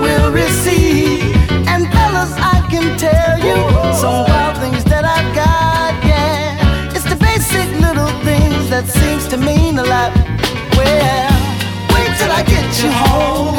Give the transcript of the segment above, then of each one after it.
will receive. And fellas, I can tell you some wild things that I've got, yeah. It's the basic little things that seems to mean a lot. Well, wait till I get you home.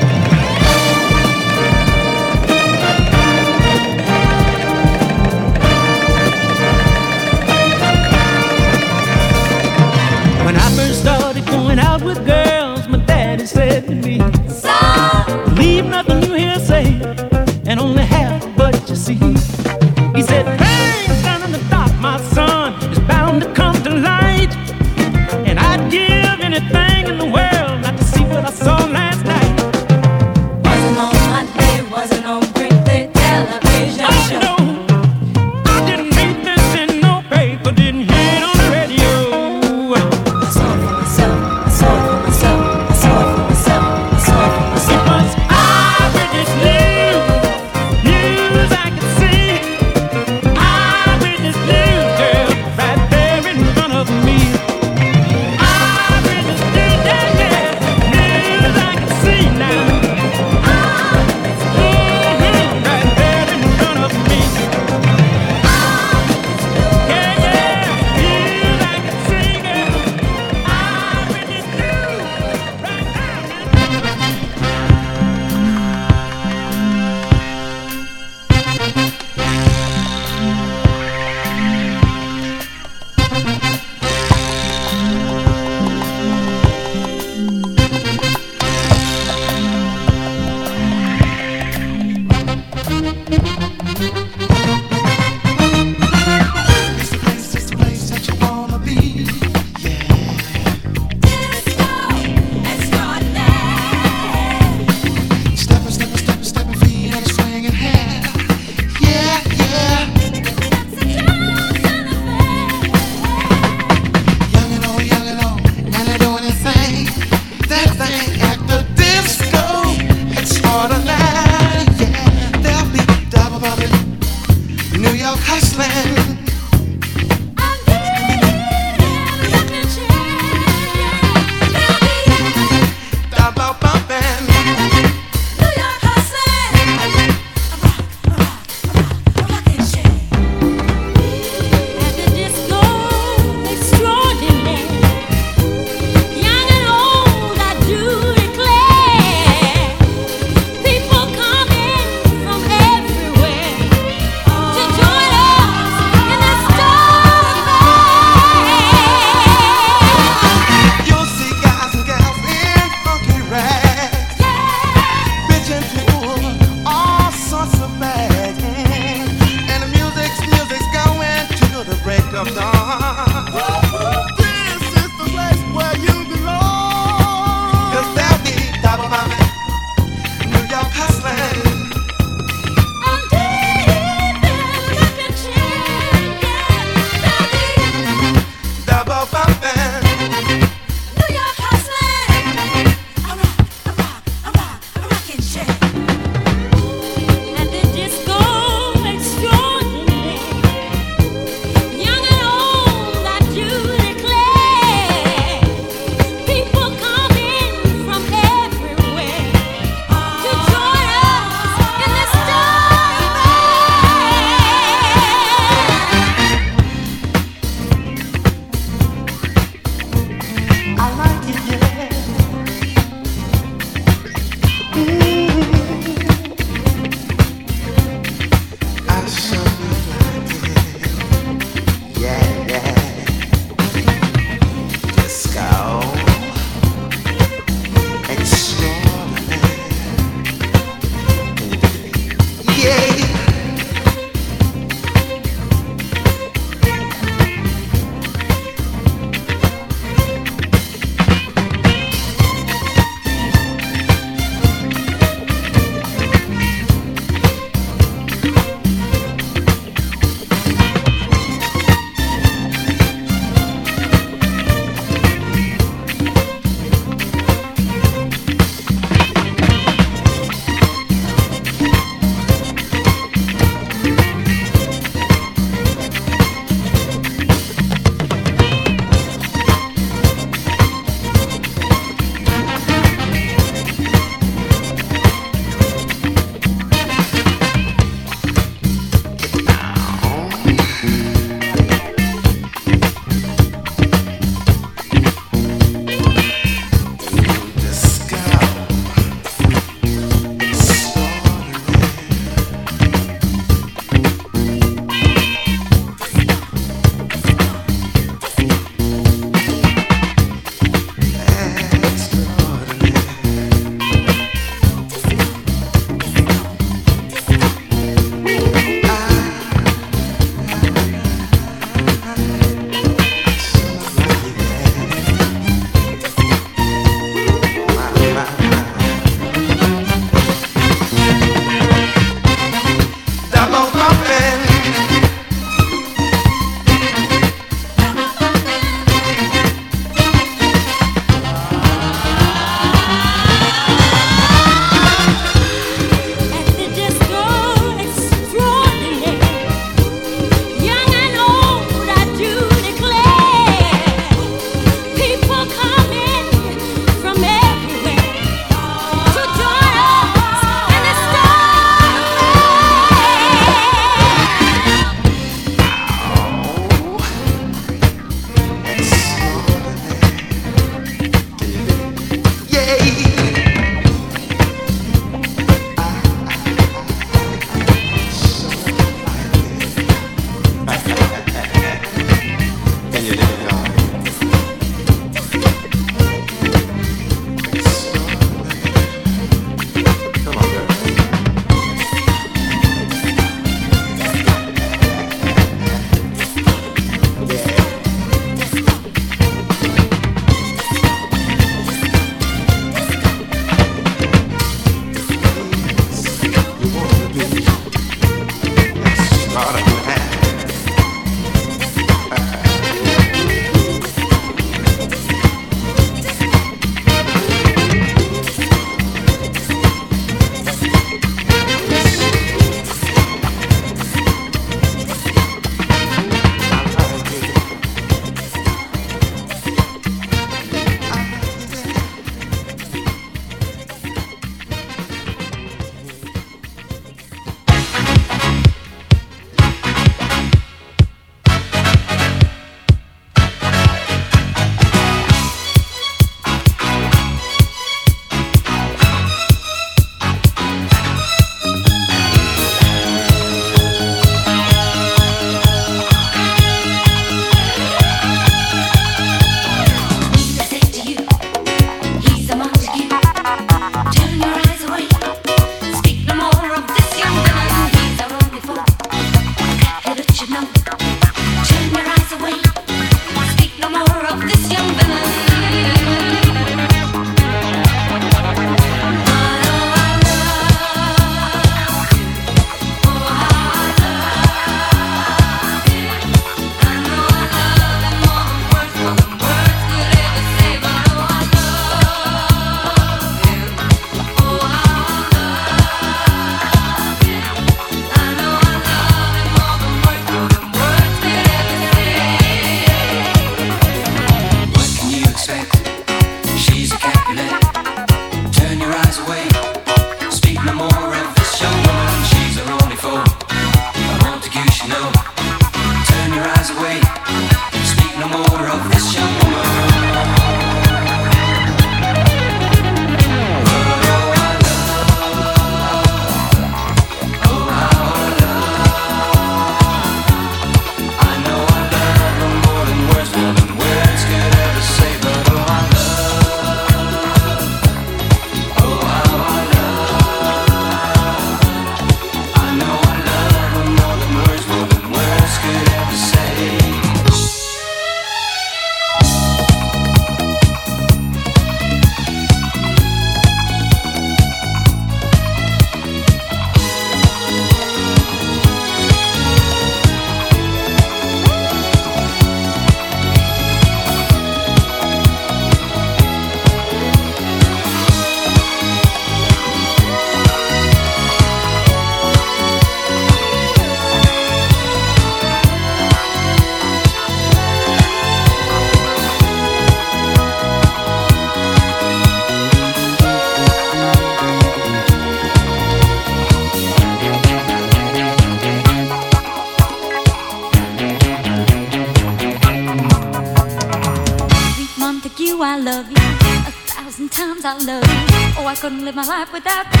My life without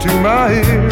to my ears.